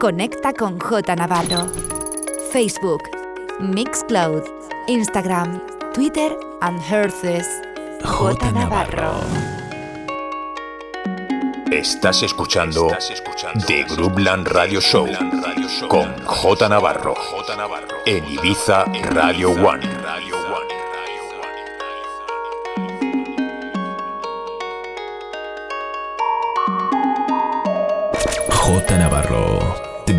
Conecta con J Navarro. Facebook, Mixcloud, Instagram, Twitter and Herces. J Navarro. Estás escuchando The Groupland Radio Show con J Navarro en Ibiza Radio One.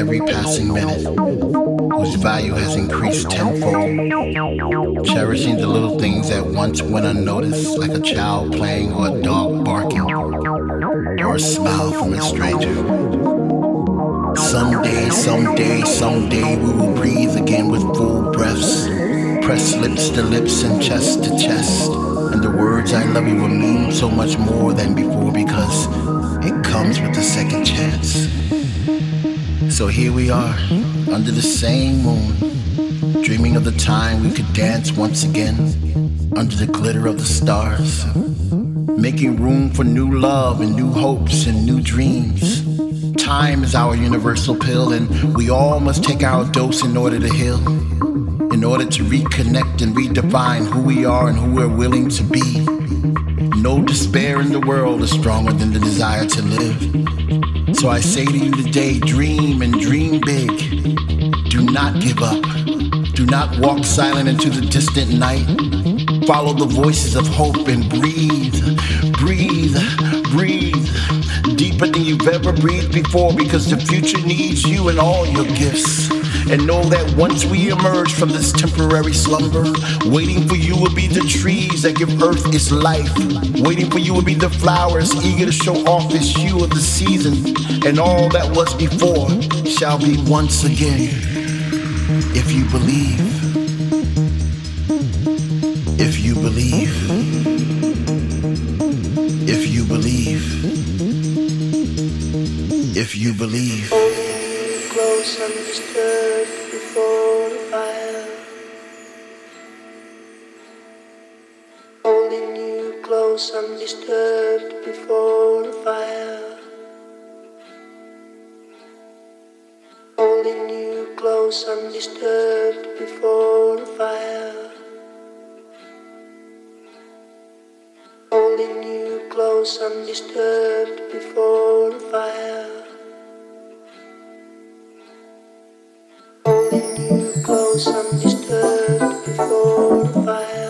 Every passing minute whose value has increased tenfold. Cherishing the little things that once went unnoticed, like a child playing or a dog barking, or a smile from a stranger. Someday, someday, someday we will breathe again with full breaths. Press lips to lips and chest to chest. And the words I love you will mean so much more than before because it comes with a second chance. So here we are, under the same moon, dreaming of the time we could dance once again, under the glitter of the stars, making room for new love and new hopes and new dreams. Time is our universal pill, and we all must take our dose in order to heal, in order to reconnect and redefine who we are and who we're willing to be. No despair in the world is stronger than the desire to live. So I say to you today dream and dream big. Do not give up. Do not walk silent into the distant night. Follow the voices of hope and breathe, breathe, breathe deeper than you've ever breathed before because the future needs you and all your gifts. And know that once we emerge from this temporary slumber, waiting for you will be the trees that give earth its life. Waiting for you will be the flowers eager to show off its hue of the season. And all that was before shall be once again. If you believe, if you believe, if you believe, if you believe. Before the fire. Holding you close undisturbed before the fire. Holding you close undisturbed before the fire. Holding you close undisturbed before the fire. Close undisturbed before the fire.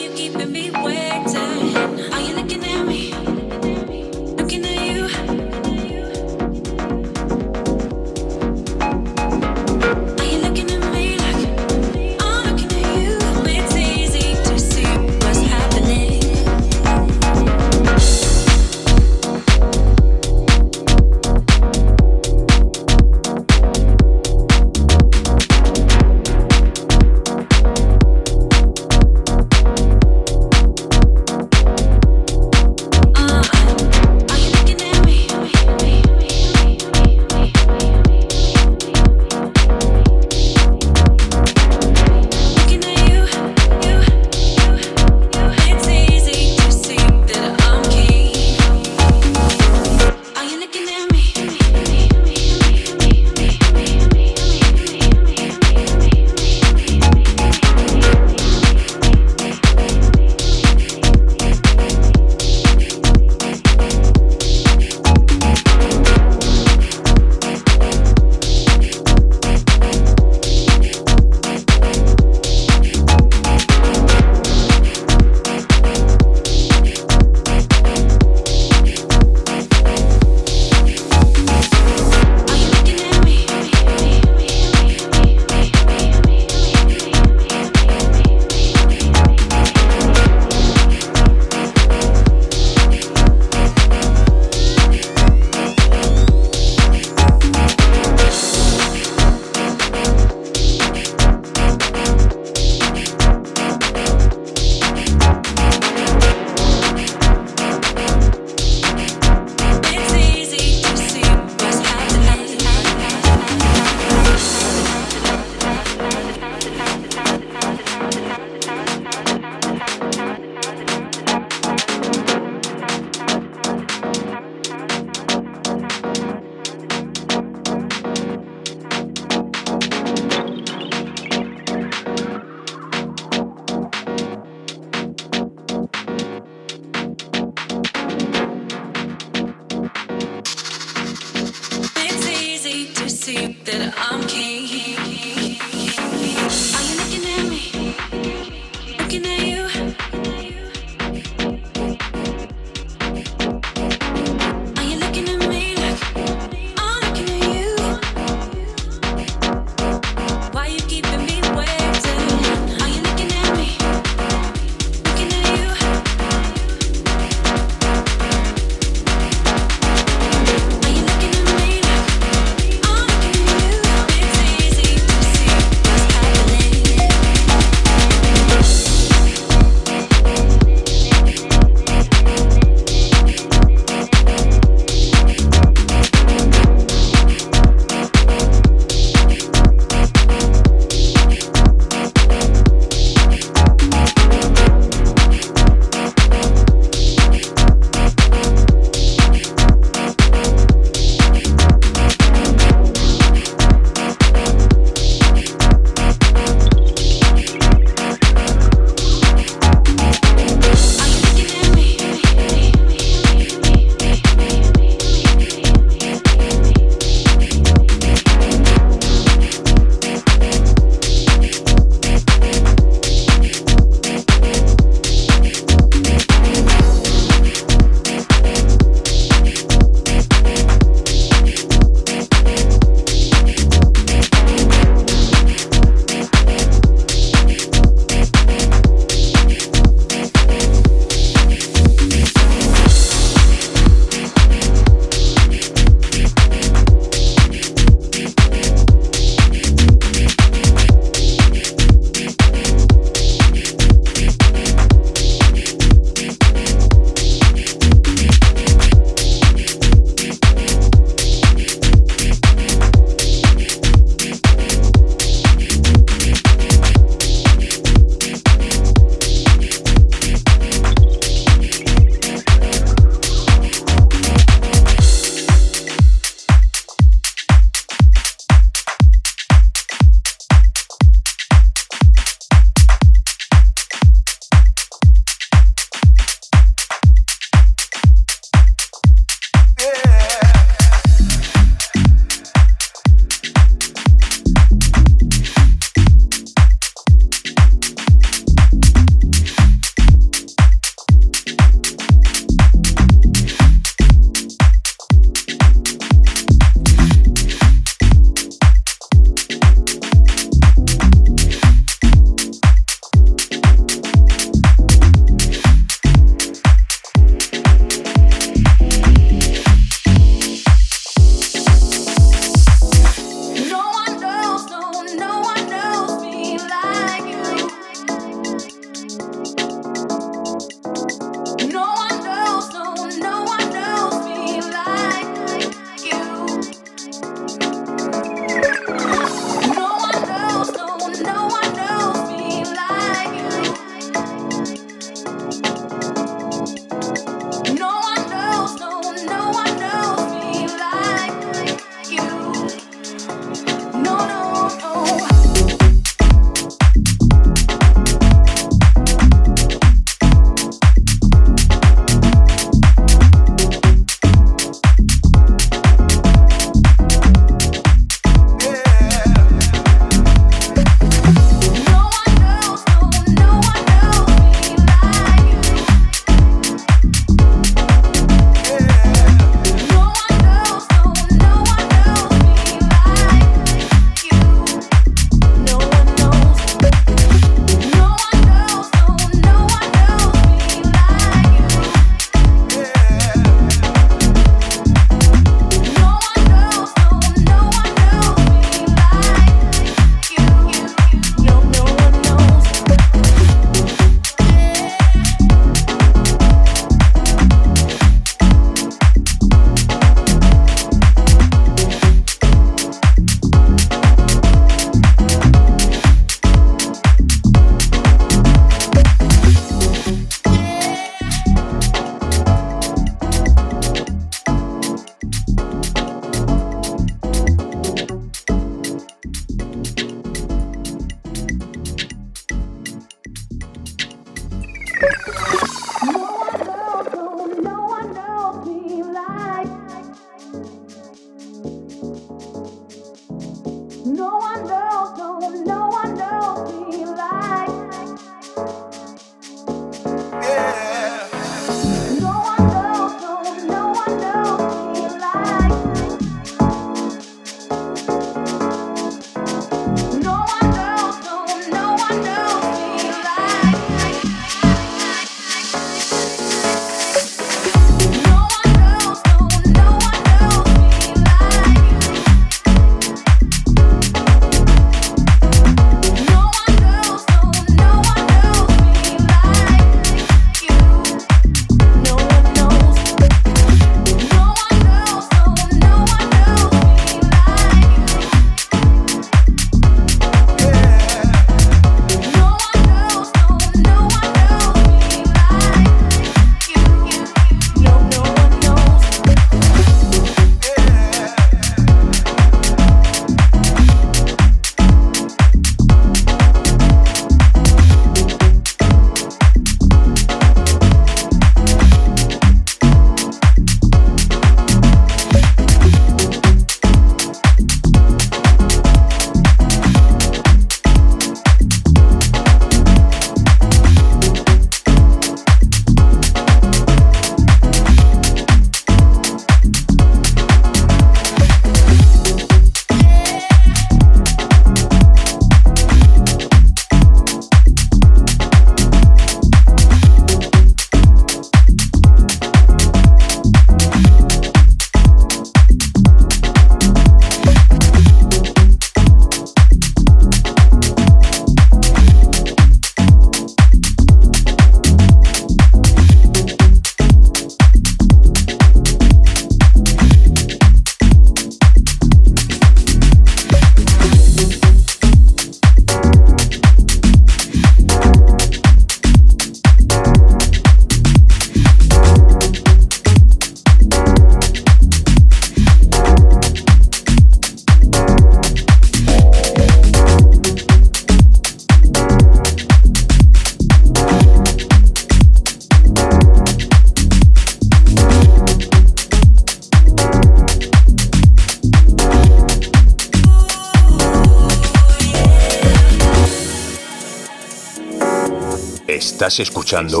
escuchando,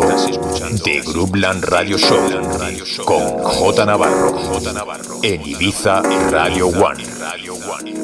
The Groupland Radio Show con J Navarro, en Ibiza Radio One.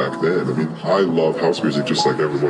Back then. I mean, I love house music just like everyone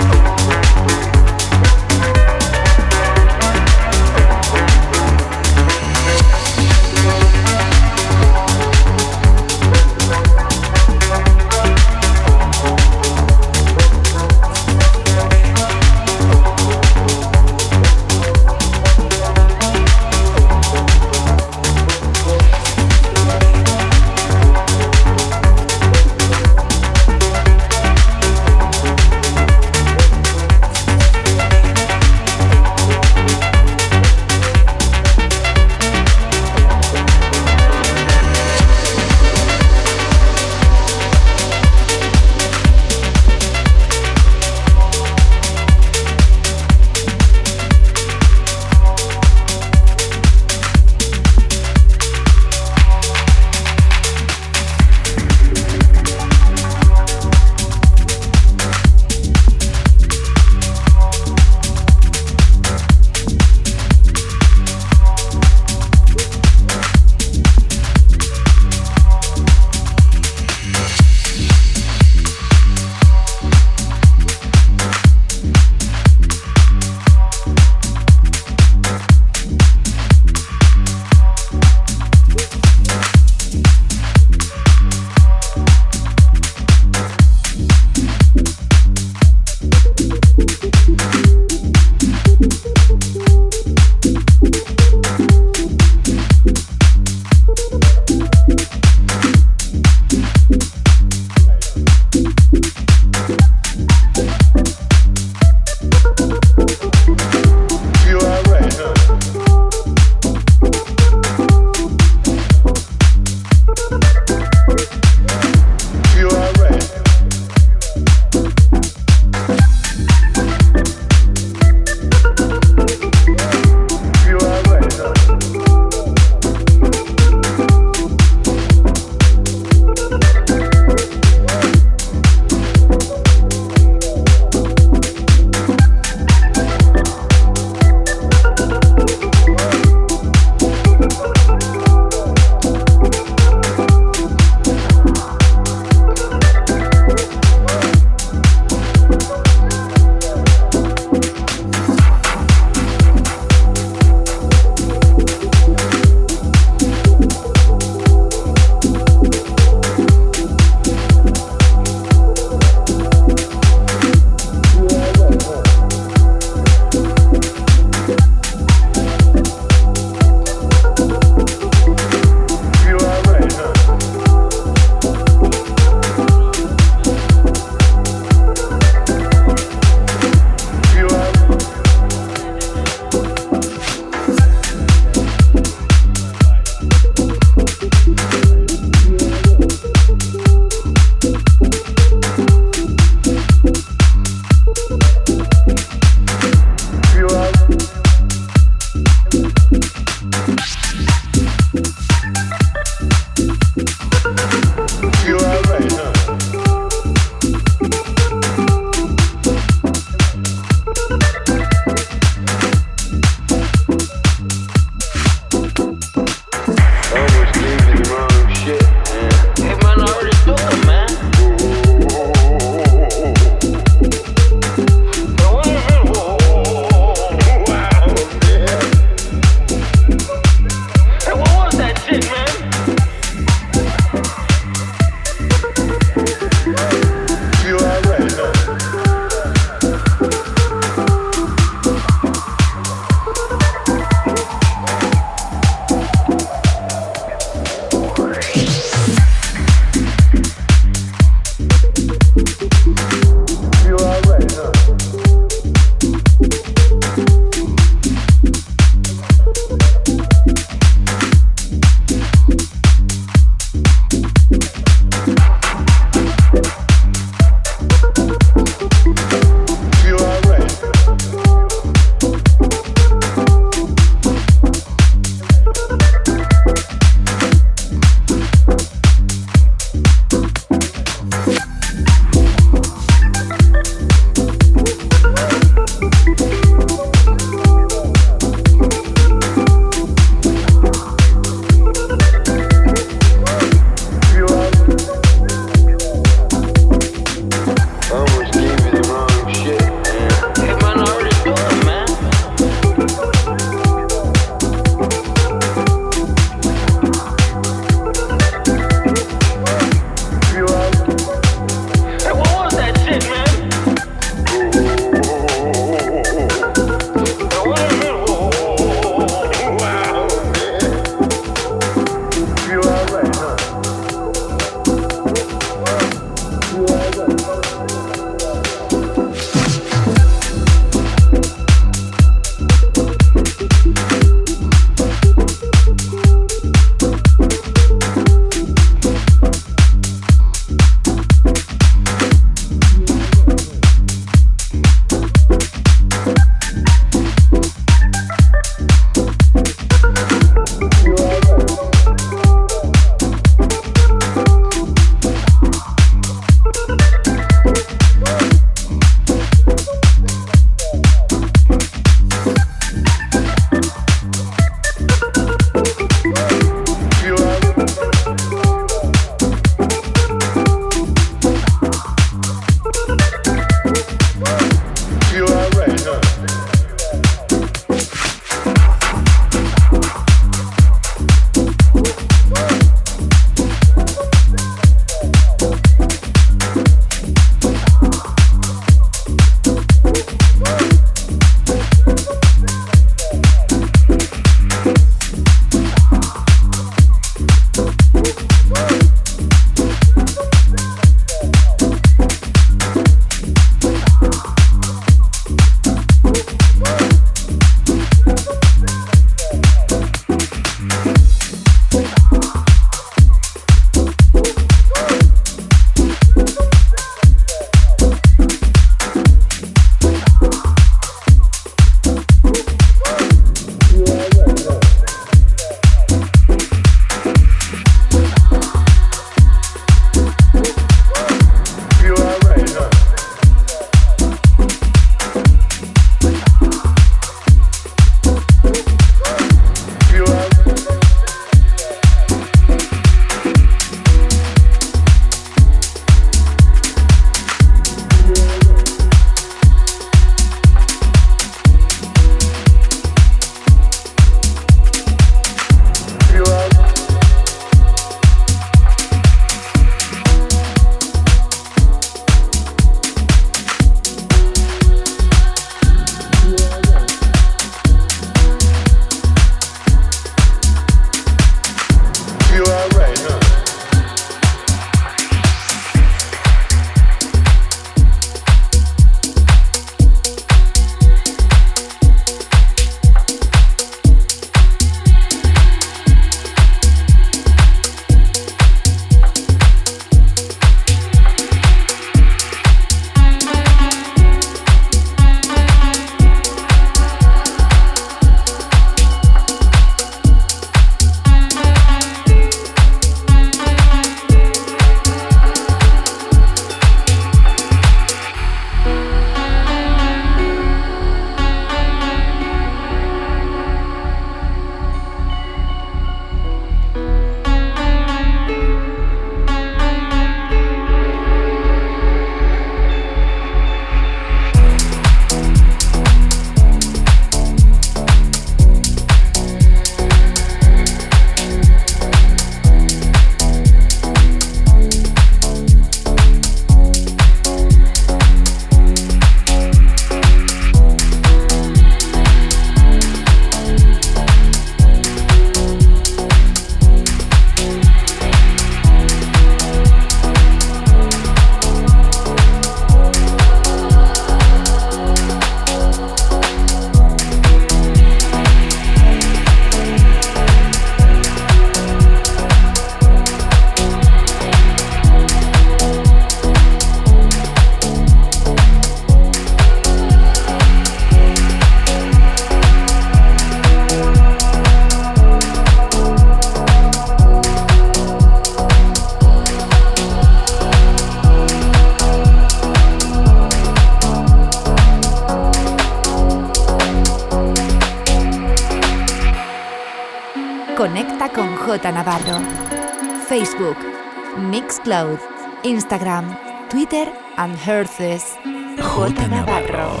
Instagram, Twitter and Herces. J. Navarro.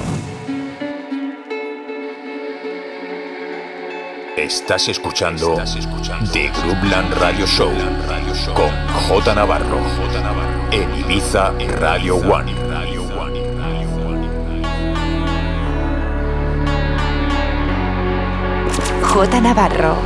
Estás escuchando The Groupland Radio Show con J. Navarro. En Ibiza Radio One. J. Navarro.